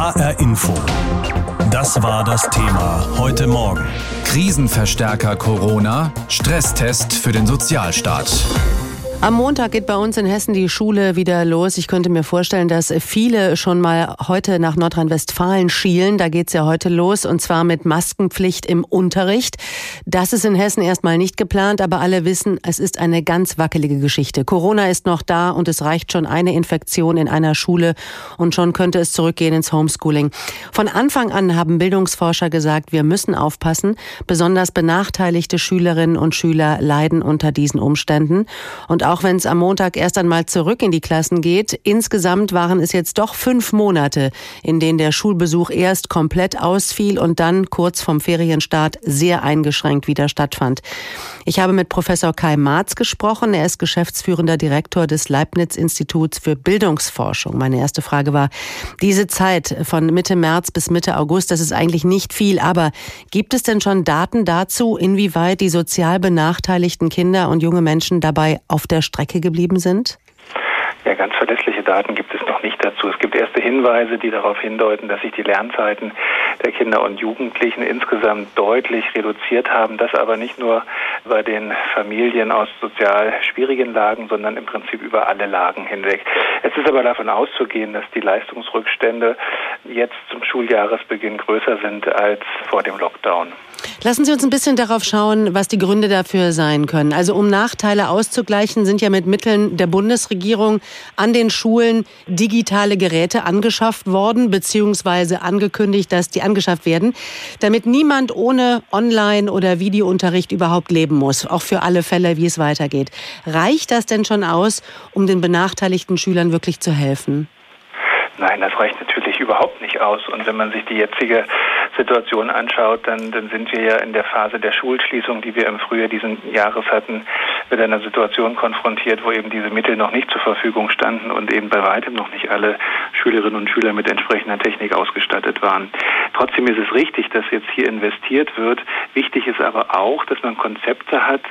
HR Info. Das war das Thema heute Morgen. Krisenverstärker Corona, Stresstest für den Sozialstaat. Am Montag geht bei uns in Hessen die Schule wieder los. Ich könnte mir vorstellen, dass viele schon mal heute nach Nordrhein-Westfalen schielen. Da geht's ja heute los und zwar mit Maskenpflicht im Unterricht. Das ist in Hessen erstmal nicht geplant, aber alle wissen, es ist eine ganz wackelige Geschichte. Corona ist noch da und es reicht schon eine Infektion in einer Schule und schon könnte es zurückgehen ins Homeschooling. Von Anfang an haben Bildungsforscher gesagt, wir müssen aufpassen. Besonders benachteiligte Schülerinnen und Schüler leiden unter diesen Umständen. Und auch wenn es am Montag erst einmal zurück in die Klassen geht. Insgesamt waren es jetzt doch fünf Monate, in denen der Schulbesuch erst komplett ausfiel und dann kurz vom Ferienstart sehr eingeschränkt wieder stattfand. Ich habe mit Professor Kai Marz gesprochen. Er ist geschäftsführender Direktor des Leibniz-Instituts für Bildungsforschung. Meine erste Frage war, diese Zeit von Mitte März bis Mitte August, das ist eigentlich nicht viel, aber gibt es denn schon Daten dazu, inwieweit die sozial benachteiligten Kinder und junge Menschen dabei auf der Strecke geblieben sind? Ja, ganz verlässliche Daten gibt es noch nicht dazu. Es gibt erste Hinweise, die darauf hindeuten, dass sich die Lernzeiten der Kinder und Jugendlichen insgesamt deutlich reduziert haben. Das aber nicht nur bei den Familien aus sozial schwierigen Lagen, sondern im Prinzip über alle Lagen hinweg. Es ist aber davon auszugehen, dass die Leistungsrückstände jetzt zum Schuljahresbeginn größer sind als vor dem Lockdown. Lassen Sie uns ein bisschen darauf schauen, was die Gründe dafür sein können. Also um Nachteile auszugleichen, sind ja mit Mitteln der Bundesregierung an den Schulen digitale Geräte angeschafft worden, beziehungsweise angekündigt, dass die angeschafft werden, damit niemand ohne Online- oder Videounterricht überhaupt leben muss, auch für alle Fälle, wie es weitergeht. Reicht das denn schon aus, um den benachteiligten Schülern wirklich zu helfen? Nein, das reicht natürlich überhaupt nicht aus. Und wenn man sich die jetzige Situation anschaut, dann, dann sind wir ja in der Phase der Schulschließung, die wir im Frühjahr diesen Jahres hatten, mit einer Situation konfrontiert, wo eben diese Mittel noch nicht zur Verfügung standen und eben bei weitem noch nicht alle Schülerinnen und Schüler mit entsprechender Technik ausgestattet waren. Trotzdem ist es richtig, dass jetzt hier investiert wird. Wichtig ist aber auch, dass man Konzepte hat,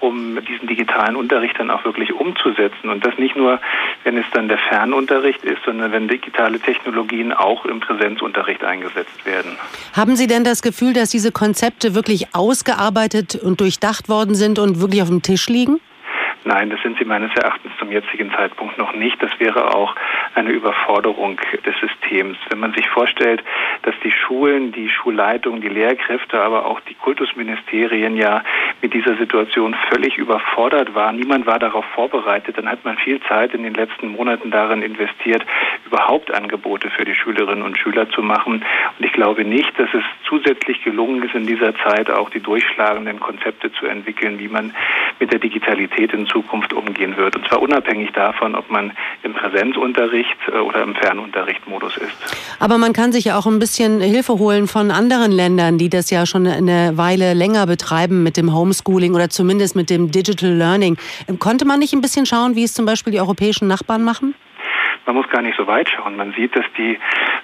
um diesen digitalen Unterricht dann auch wirklich umzusetzen. Und das nicht nur, wenn es dann der Fernunterricht ist, sondern wenn digitale Technologien auch im Präsenzunterricht eingesetzt werden. Haben Sie denn das Gefühl, dass diese Konzepte wirklich ausgearbeitet und durchdacht worden sind und wirklich auf dem Tisch liegen? Nein, das sind sie meines Erachtens zum jetzigen Zeitpunkt noch nicht. Das wäre auch eine Überforderung des Systems. Wenn man sich vorstellt, dass die Schulen, die Schulleitungen, die Lehrkräfte, aber auch die Kultusministerien ja mit dieser Situation völlig überfordert waren. Niemand war darauf vorbereitet. Dann hat man viel Zeit in den letzten Monaten darin investiert, überhaupt Angebote für die Schülerinnen und Schüler zu machen. Und ich glaube nicht, dass es zusätzlich gelungen ist, in dieser Zeit auch die durchschlagenden Konzepte zu entwickeln, wie man mit der Digitalität in Zukunft umgehen wird. Und zwar unabhängig davon, ob man im Präsenzunterricht äh, oder im Fernunterrichtmodus ist. Aber man kann sich ja auch ein bisschen Hilfe holen von anderen Ländern, die das ja schon eine Weile länger betreiben mit dem Homeschooling oder zumindest mit dem Digital Learning. Konnte man nicht ein bisschen schauen, wie es zum Beispiel die europäischen Nachbarn machen? Man muss gar nicht so weit schauen. Man sieht, dass die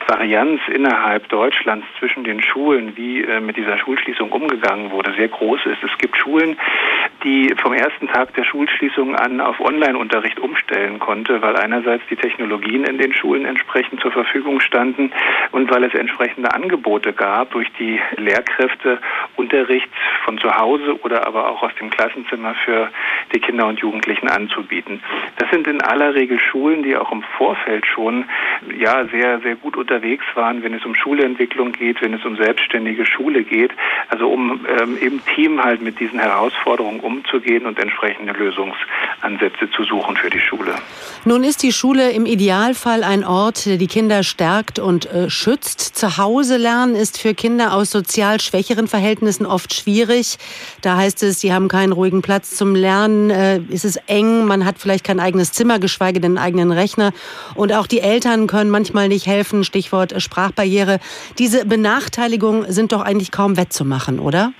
Varianz innerhalb Deutschlands zwischen den Schulen, wie äh, mit dieser Schulschließung umgegangen wurde, sehr groß ist. Es gibt Schulen, die vom ersten Tag der Schulschließung an auf Online-Unterricht umstellen konnte, weil einerseits die Technologien in den Schulen entsprechend zur Verfügung standen und weil es entsprechende Angebote gab, durch die Lehrkräfte Unterricht von zu Hause oder aber auch aus dem Klassenzimmer für die Kinder und Jugendlichen anzubieten. Das sind in aller Regel Schulen, die auch im Vorfeld schon ja sehr sehr gut unterwegs waren, wenn es um Schulentwicklung geht, wenn es um selbstständige Schule geht, also um ähm, im Team halt mit diesen Herausforderungen umzugehen und entsprechende Lösungsansätze zu suchen für die Schule. Nun ist die Schule im Idealfall ein Ort, der die Kinder stärkt und äh, schützt. Zu Hause lernen ist für Kinder aus sozial schwächeren Verhältnissen oft schwierig. Da heißt es, sie haben keinen ruhigen Platz zum Lernen, äh, ist es eng, man hat vielleicht kein eigenes Zimmer, geschweige denn einen eigenen Rechner. Und auch die Eltern können manchmal nicht helfen, Stichwort Sprachbarriere. Diese Benachteiligungen sind doch eigentlich kaum wettzumachen, oder?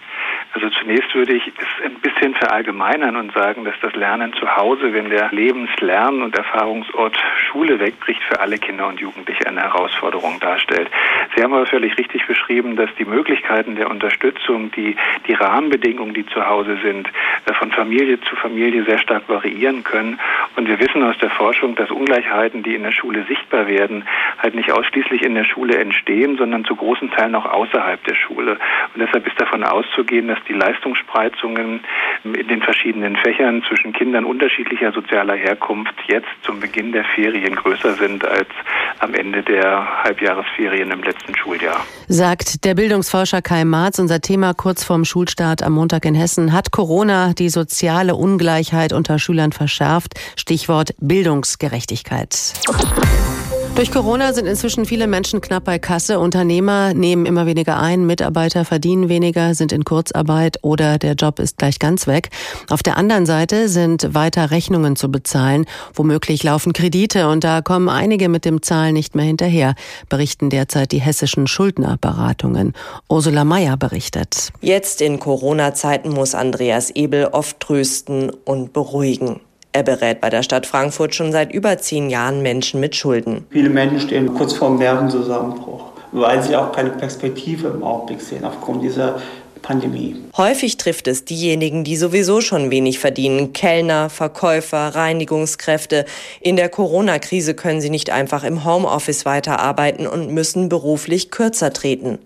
Zunächst würde ich es ein bisschen verallgemeinern und sagen, dass das Lernen zu Hause, wenn der Lebenslern- und Erfahrungsort Schule wegbricht, für alle Kinder und Jugendliche eine Herausforderung darstellt. Sie haben aber völlig richtig beschrieben, dass die Möglichkeiten der Unterstützung, die, die Rahmenbedingungen, die zu Hause sind, äh, von Familie zu Familie sehr stark variieren können. Und wir wissen aus der Forschung, dass Ungleichheiten, die in der Schule sichtbar werden, halt nicht ausschließlich in der Schule entstehen, sondern zu großen Teilen auch außerhalb der Schule. Und deshalb ist davon auszugehen, dass die Leistungsspreizungen in den verschiedenen Fächern zwischen Kindern unterschiedlicher sozialer Herkunft jetzt zum Beginn der Ferien größer sind als am Ende der Halbjahresferien im letzten Schuljahr. Sagt der Bildungsforscher Kai Marz, unser Thema kurz vorm Schulstart am Montag in Hessen. Hat Corona die soziale Ungleichheit unter Schülern verschärft? Stichwort Bildungsgerechtigkeit. Durch Corona sind inzwischen viele Menschen knapp bei Kasse. Unternehmer nehmen immer weniger ein, Mitarbeiter verdienen weniger, sind in Kurzarbeit oder der Job ist gleich ganz weg. Auf der anderen Seite sind weiter Rechnungen zu bezahlen. Womöglich laufen Kredite und da kommen einige mit dem Zahlen nicht mehr hinterher, berichten derzeit die hessischen Schuldnerberatungen. Ursula Mayer berichtet. Jetzt in Corona-Zeiten muss Andreas Ebel oft trösten und beruhigen. Er berät bei der Stadt Frankfurt schon seit über zehn Jahren Menschen mit Schulden. Viele Menschen stehen kurz vor dem Nervenzusammenbruch, weil sie auch keine Perspektive im Augenblick sehen aufgrund dieser Pandemie. Häufig trifft es diejenigen, die sowieso schon wenig verdienen. Kellner, Verkäufer, Reinigungskräfte. In der Corona-Krise können sie nicht einfach im Homeoffice weiterarbeiten und müssen beruflich kürzer treten.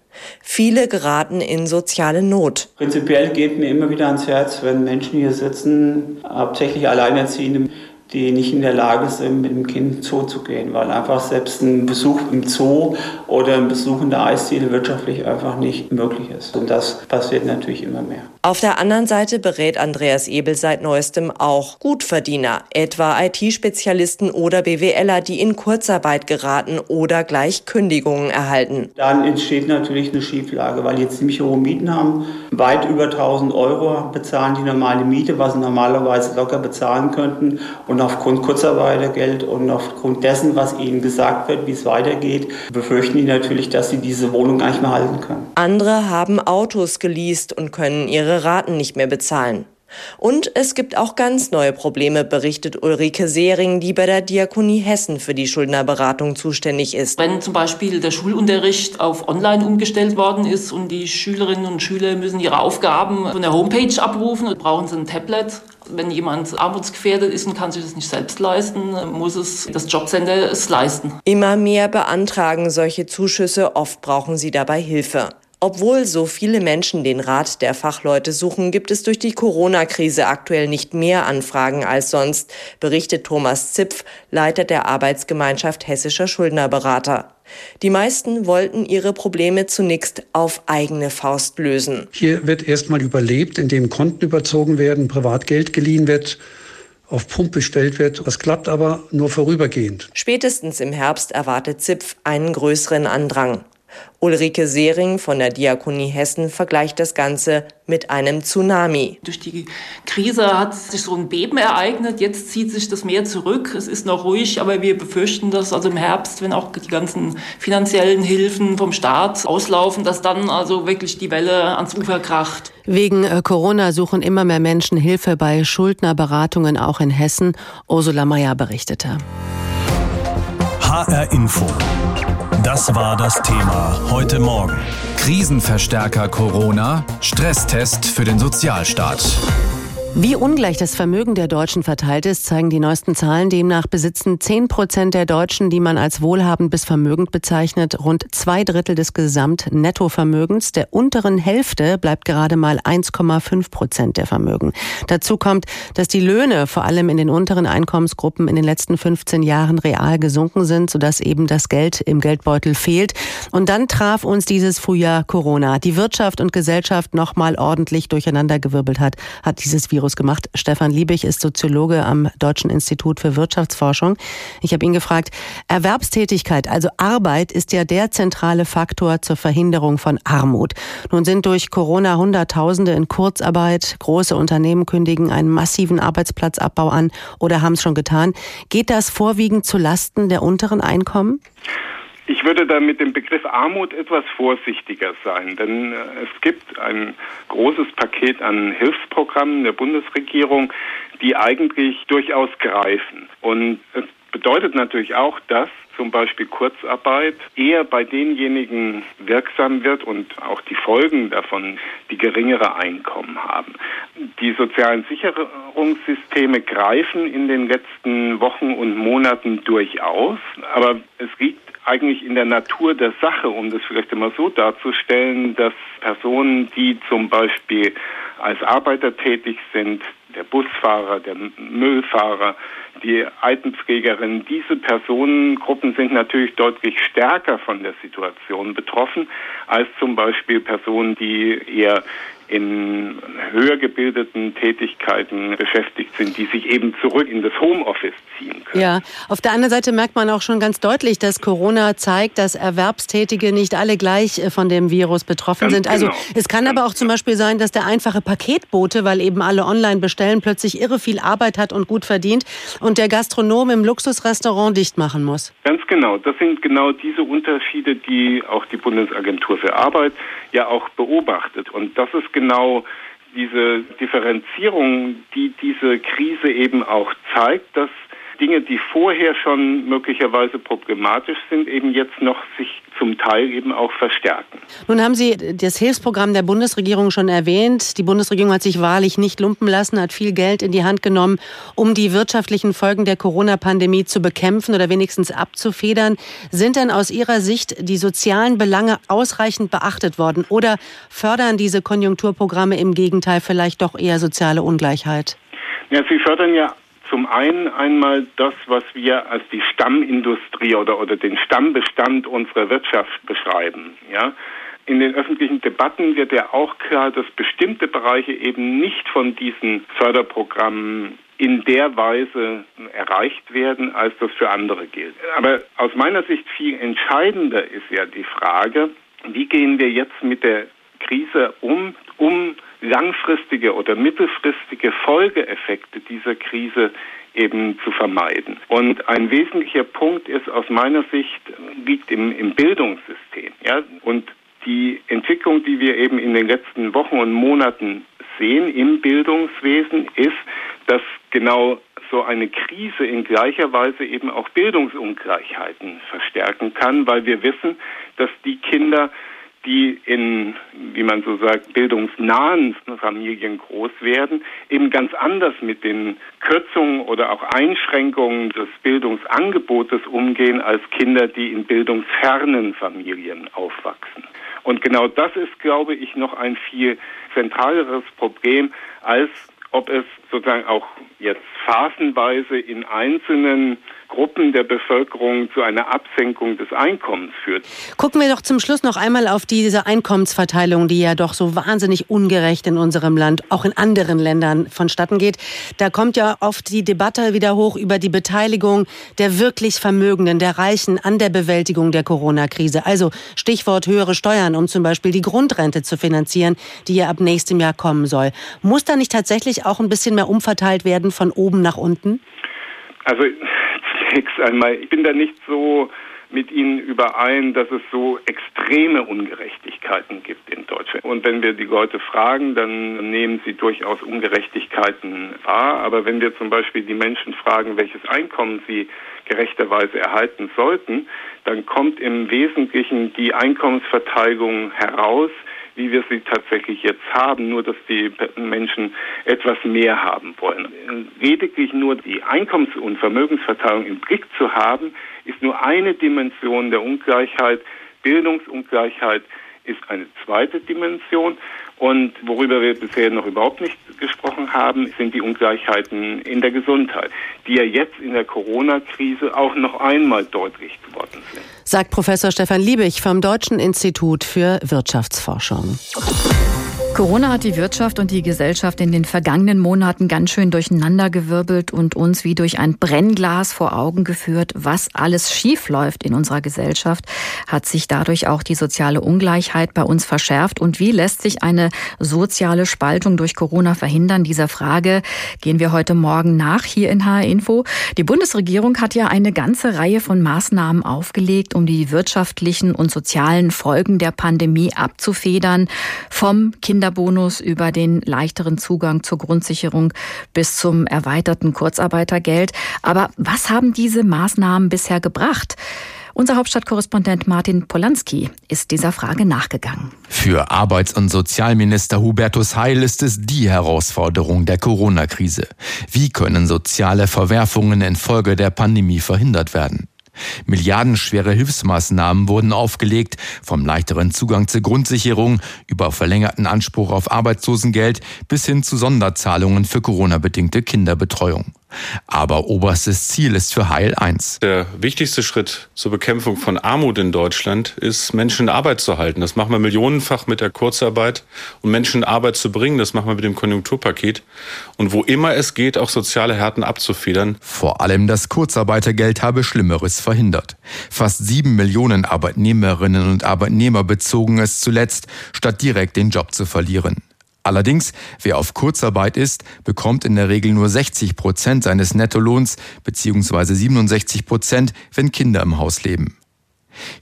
Viele geraten in soziale Not. Prinzipiell geht mir immer wieder ans Herz, wenn Menschen hier sitzen, hauptsächlich Alleinerziehende, die nicht in der Lage sind, mit dem Kind Zoo zu gehen, weil einfach selbst ein Besuch im Zoo oder ein Besuch in der Eisdiele wirtschaftlich einfach nicht möglich ist. Und das passiert natürlich immer mehr. Auf der anderen Seite berät Andreas Ebel seit neuestem auch Gutverdiener, etwa IT-Spezialisten oder BWLer, die in Kurzarbeit geraten oder gleich Kündigungen erhalten. Dann entsteht natürlich eine Schieflage, weil die ziemlich hohe Mieten haben, weit über 1000 Euro bezahlen die normale Miete, was sie normalerweise locker bezahlen könnten. Und aufgrund Kurzarbeitergeld und aufgrund dessen, was ihnen gesagt wird, wie es weitergeht, befürchten die natürlich, dass sie diese Wohnung gar nicht mehr halten können. Andere haben Autos geleast und können ihre Raten nicht mehr bezahlen. Und es gibt auch ganz neue Probleme, berichtet Ulrike Sehring, die bei der Diakonie Hessen für die Schuldnerberatung zuständig ist. Wenn zum Beispiel der Schulunterricht auf Online umgestellt worden ist und die Schülerinnen und Schüler müssen ihre Aufgaben von der Homepage abrufen und brauchen sie ein Tablet. Wenn jemand armutsgefährdet ist und kann sich das nicht selbst leisten, muss es das Jobcenter es leisten. Immer mehr beantragen solche Zuschüsse, oft brauchen sie dabei Hilfe. Obwohl so viele Menschen den Rat der Fachleute suchen, gibt es durch die Corona-Krise aktuell nicht mehr Anfragen als sonst, berichtet Thomas Zipf, Leiter der Arbeitsgemeinschaft hessischer Schuldnerberater. Die meisten wollten ihre Probleme zunächst auf eigene Faust lösen. Hier wird erstmal überlebt, indem Konten überzogen werden, Privatgeld geliehen wird auf Pump bestellt wird. Das klappt aber nur vorübergehend. Spätestens im Herbst erwartet Zipf einen größeren Andrang. Ulrike Sehring von der Diakonie Hessen vergleicht das Ganze mit einem Tsunami. Durch die Krise hat sich so ein Beben ereignet. Jetzt zieht sich das Meer zurück. Es ist noch ruhig, aber wir befürchten, dass also im Herbst, wenn auch die ganzen finanziellen Hilfen vom Staat auslaufen, dass dann also wirklich die Welle ans Ufer kracht. Wegen äh, Corona suchen immer mehr Menschen Hilfe bei Schuldnerberatungen auch in Hessen. Ursula Mayer berichtete. HR Info. Das war das Thema heute Morgen. Krisenverstärker Corona, Stresstest für den Sozialstaat. Wie ungleich das Vermögen der Deutschen verteilt ist, zeigen die neuesten Zahlen. Demnach besitzen 10 Prozent der Deutschen, die man als wohlhabend bis vermögend bezeichnet, rund zwei Drittel des Gesamtnettovermögens. Der unteren Hälfte bleibt gerade mal 1,5 Prozent der Vermögen. Dazu kommt, dass die Löhne vor allem in den unteren Einkommensgruppen in den letzten 15 Jahren real gesunken sind, sodass eben das Geld im Geldbeutel fehlt. Und dann traf uns dieses Frühjahr Corona. Die Wirtschaft und Gesellschaft nochmal ordentlich durcheinandergewirbelt hat, hat dieses Virus gemacht. Stefan Liebig ist Soziologe am Deutschen Institut für Wirtschaftsforschung. Ich habe ihn gefragt, Erwerbstätigkeit, also Arbeit, ist ja der zentrale Faktor zur Verhinderung von Armut. Nun sind durch Corona Hunderttausende in Kurzarbeit, große Unternehmen kündigen einen massiven Arbeitsplatzabbau an oder haben es schon getan. Geht das vorwiegend zu Lasten der unteren Einkommen? Ich würde da mit dem Begriff Armut etwas vorsichtiger sein, denn äh, es gibt ein großes Paket an Hilfsprogrammen der Bundesregierung, die eigentlich durchaus greifen. Und es bedeutet natürlich auch, dass zum Beispiel Kurzarbeit eher bei denjenigen wirksam wird und auch die Folgen davon die geringere Einkommen haben. Die sozialen Sicherungssysteme greifen in den letzten Wochen und Monaten durchaus, aber es liegt eigentlich in der Natur der Sache, um das vielleicht immer so darzustellen, dass Personen, die zum Beispiel als Arbeiter tätig sind, der Busfahrer, der Müllfahrer, die Altenpflegerin, diese Personengruppen sind natürlich deutlich stärker von der Situation betroffen als zum Beispiel Personen, die eher in höher gebildeten Tätigkeiten beschäftigt sind, die sich eben zurück in das Homeoffice ziehen können. Ja, auf der anderen Seite merkt man auch schon ganz deutlich, dass Corona zeigt, dass Erwerbstätige nicht alle gleich äh, von dem Virus betroffen ganz sind. Also genau. es kann ganz aber auch zum Beispiel sein, dass der einfache Paketbote, weil eben alle online bestellen, plötzlich irre viel Arbeit hat und gut verdient und der Gastronom im Luxusrestaurant dicht machen muss. Ganz genau. Das sind genau diese Unterschiede, die auch die Bundesagentur für Arbeit ja auch beobachtet. Und das ist genau diese Differenzierung, die diese Krise eben auch zeigt, dass Dinge, die vorher schon möglicherweise problematisch sind, eben jetzt noch sich zum Teil eben auch verstärken. Nun haben Sie das Hilfsprogramm der Bundesregierung schon erwähnt. Die Bundesregierung hat sich wahrlich nicht lumpen lassen, hat viel Geld in die Hand genommen, um die wirtschaftlichen Folgen der Corona-Pandemie zu bekämpfen oder wenigstens abzufedern. Sind denn aus Ihrer Sicht die sozialen Belange ausreichend beachtet worden oder fördern diese Konjunkturprogramme im Gegenteil vielleicht doch eher soziale Ungleichheit? Ja, sie fördern ja zum einen einmal das, was wir als die Stammindustrie oder, oder den Stammbestand unserer Wirtschaft beschreiben. Ja? In den öffentlichen Debatten wird ja auch klar, dass bestimmte Bereiche eben nicht von diesen Förderprogrammen in der Weise erreicht werden, als das für andere gilt. Aber aus meiner Sicht viel entscheidender ist ja die Frage, wie gehen wir jetzt mit der Krise um, um langfristige oder mittelfristige Folgeeffekte dieser Krise eben zu vermeiden. Und ein wesentlicher Punkt ist aus meiner Sicht liegt im, im Bildungssystem. Ja? Und die Entwicklung, die wir eben in den letzten Wochen und Monaten sehen im Bildungswesen, ist, dass genau so eine Krise in gleicher Weise eben auch Bildungsungleichheiten verstärken kann, weil wir wissen, dass die Kinder die in, wie man so sagt, bildungsnahen Familien groß werden, eben ganz anders mit den Kürzungen oder auch Einschränkungen des Bildungsangebotes umgehen als Kinder, die in bildungsfernen Familien aufwachsen. Und genau das ist, glaube ich, noch ein viel zentraleres Problem als ob es sozusagen auch jetzt phasenweise in einzelnen Gruppen der Bevölkerung zu einer Absenkung des Einkommens führt. Gucken wir doch zum Schluss noch einmal auf diese Einkommensverteilung, die ja doch so wahnsinnig ungerecht in unserem Land, auch in anderen Ländern vonstatten geht. Da kommt ja oft die Debatte wieder hoch über die Beteiligung der wirklich Vermögenden, der Reichen an der Bewältigung der Corona-Krise. Also Stichwort höhere Steuern, um zum Beispiel die Grundrente zu finanzieren, die ja ab nächstem Jahr kommen soll. Muss da nicht tatsächlich auch ein bisschen mehr umverteilt werden von oben nach unten? Also zunächst einmal, ich bin da nicht so mit Ihnen überein, dass es so extreme Ungerechtigkeiten gibt in Deutschland. Und wenn wir die Leute fragen, dann nehmen sie durchaus Ungerechtigkeiten wahr. Aber wenn wir zum Beispiel die Menschen fragen, welches Einkommen sie gerechterweise erhalten sollten, dann kommt im Wesentlichen die Einkommensverteilung heraus, wie wir sie tatsächlich jetzt haben, nur dass die Menschen etwas mehr haben wollen. Lediglich nur die Einkommens- und Vermögensverteilung im Blick zu haben, ist nur eine Dimension der Ungleichheit. Bildungsungleichheit ist eine zweite Dimension. Und worüber wir bisher noch überhaupt nicht gesprochen haben, sind die Ungleichheiten in der Gesundheit, die ja jetzt in der Corona-Krise auch noch einmal deutlich geworden sind. Sagt Professor Stefan Liebig vom Deutschen Institut für Wirtschaftsforschung. Corona hat die Wirtschaft und die Gesellschaft in den vergangenen Monaten ganz schön durcheinandergewirbelt und uns wie durch ein Brennglas vor Augen geführt, was alles schief läuft in unserer Gesellschaft. Hat sich dadurch auch die soziale Ungleichheit bei uns verschärft und wie lässt sich eine soziale Spaltung durch Corona verhindern? Dieser Frage gehen wir heute Morgen nach hier in HR Info. Die Bundesregierung hat ja eine ganze Reihe von Maßnahmen aufgelegt, um die wirtschaftlichen und sozialen Folgen der Pandemie abzufedern. Vom Kinder Kinderbonus über den leichteren Zugang zur Grundsicherung bis zum erweiterten Kurzarbeitergeld. Aber was haben diese Maßnahmen bisher gebracht? Unser Hauptstadtkorrespondent Martin Polanski ist dieser Frage nachgegangen. Für Arbeits- und Sozialminister Hubertus Heil ist es die Herausforderung der Corona-Krise. Wie können soziale Verwerfungen infolge der Pandemie verhindert werden? Milliardenschwere Hilfsmaßnahmen wurden aufgelegt, vom leichteren Zugang zur Grundsicherung über verlängerten Anspruch auf Arbeitslosengeld bis hin zu Sonderzahlungen für Corona-bedingte Kinderbetreuung. Aber oberstes Ziel ist für Heil eins. Der wichtigste Schritt zur Bekämpfung von Armut in Deutschland ist, Menschen in Arbeit zu halten. Das machen wir millionenfach mit der Kurzarbeit. Und Menschen in Arbeit zu bringen, das machen wir mit dem Konjunkturpaket. Und wo immer es geht, auch soziale Härten abzufedern. Vor allem das Kurzarbeitergeld habe Schlimmeres verhindert. Fast sieben Millionen Arbeitnehmerinnen und Arbeitnehmer bezogen es zuletzt, statt direkt den Job zu verlieren. Allerdings, wer auf Kurzarbeit ist, bekommt in der Regel nur 60 Prozent seines Nettolohns bzw. 67 Prozent, wenn Kinder im Haus leben.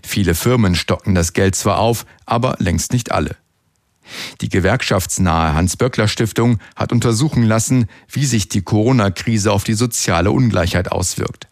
Viele Firmen stocken das Geld zwar auf, aber längst nicht alle. Die gewerkschaftsnahe Hans-Böckler-Stiftung hat untersuchen lassen, wie sich die Corona-Krise auf die soziale Ungleichheit auswirkt.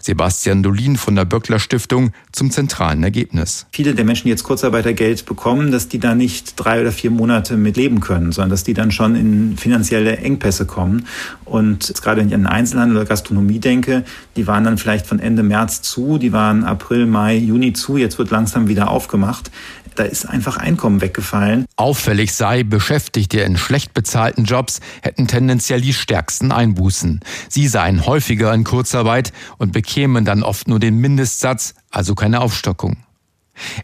Sebastian Dolin von der Böckler Stiftung zum zentralen Ergebnis. Viele der Menschen, die jetzt Kurzarbeitergeld bekommen, dass die da nicht drei oder vier Monate mit leben können, sondern dass die dann schon in finanzielle Engpässe kommen. Und jetzt gerade wenn ich an Einzelhandel oder Gastronomie denke, die waren dann vielleicht von Ende März zu, die waren April, Mai, Juni zu, jetzt wird langsam wieder aufgemacht da ist einfach Einkommen weggefallen. Auffällig sei, Beschäftigte in schlecht bezahlten Jobs hätten tendenziell die stärksten Einbußen. Sie seien häufiger in Kurzarbeit und bekämen dann oft nur den Mindestsatz, also keine Aufstockung.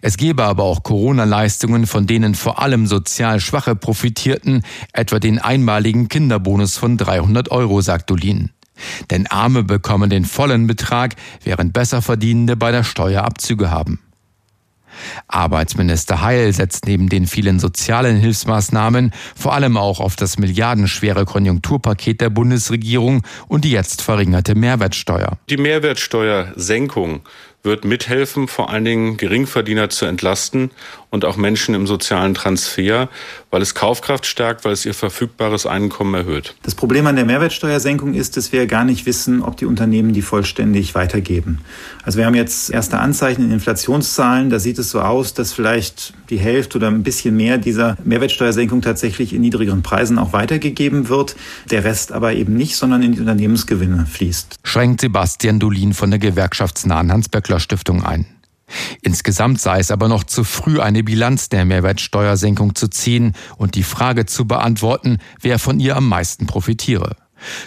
Es gebe aber auch Corona-Leistungen, von denen vor allem sozial Schwache profitierten, etwa den einmaligen Kinderbonus von 300 Euro, sagt Dolin. Denn Arme bekommen den vollen Betrag, während Besserverdienende bei der Steuer Abzüge haben. Arbeitsminister Heil setzt neben den vielen sozialen Hilfsmaßnahmen vor allem auch auf das milliardenschwere Konjunkturpaket der Bundesregierung und die jetzt verringerte Mehrwertsteuer. Die Mehrwertsteuersenkung wird mithelfen, vor allen Dingen Geringverdiener zu entlasten und auch Menschen im sozialen Transfer, weil es Kaufkraft stärkt, weil es ihr verfügbares Einkommen erhöht. Das Problem an der Mehrwertsteuersenkung ist, dass wir gar nicht wissen, ob die Unternehmen die vollständig weitergeben. Also wir haben jetzt erste Anzeichen in Inflationszahlen. Da sieht es so aus, dass vielleicht die Hälfte oder ein bisschen mehr dieser Mehrwertsteuersenkung tatsächlich in niedrigeren Preisen auch weitergegeben wird. Der Rest aber eben nicht, sondern in die Unternehmensgewinne fließt. Schränkt Sebastian Dolin von der gewerkschaftsnahen Hans-Böckler Stiftung ein. Insgesamt sei es aber noch zu früh, eine Bilanz der Mehrwertsteuersenkung zu ziehen und die Frage zu beantworten, wer von ihr am meisten profitiere.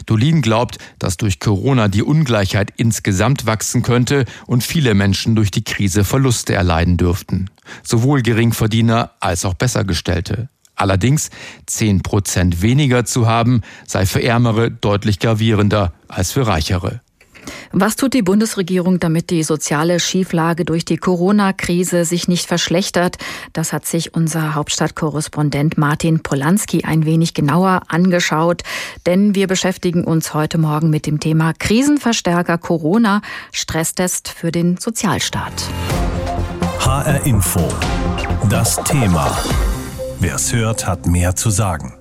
Dolin glaubt, dass durch Corona die Ungleichheit insgesamt wachsen könnte und viele Menschen durch die Krise Verluste erleiden dürften. Sowohl Geringverdiener als auch Bessergestellte. Allerdings 10 Prozent weniger zu haben, sei für Ärmere deutlich gravierender als für Reichere. Was tut die Bundesregierung, damit die soziale Schieflage durch die Corona-Krise sich nicht verschlechtert? Das hat sich unser Hauptstadtkorrespondent Martin Polanski ein wenig genauer angeschaut, denn wir beschäftigen uns heute Morgen mit dem Thema Krisenverstärker Corona, Stresstest für den Sozialstaat. HR Info. Das Thema. Wer es hört, hat mehr zu sagen.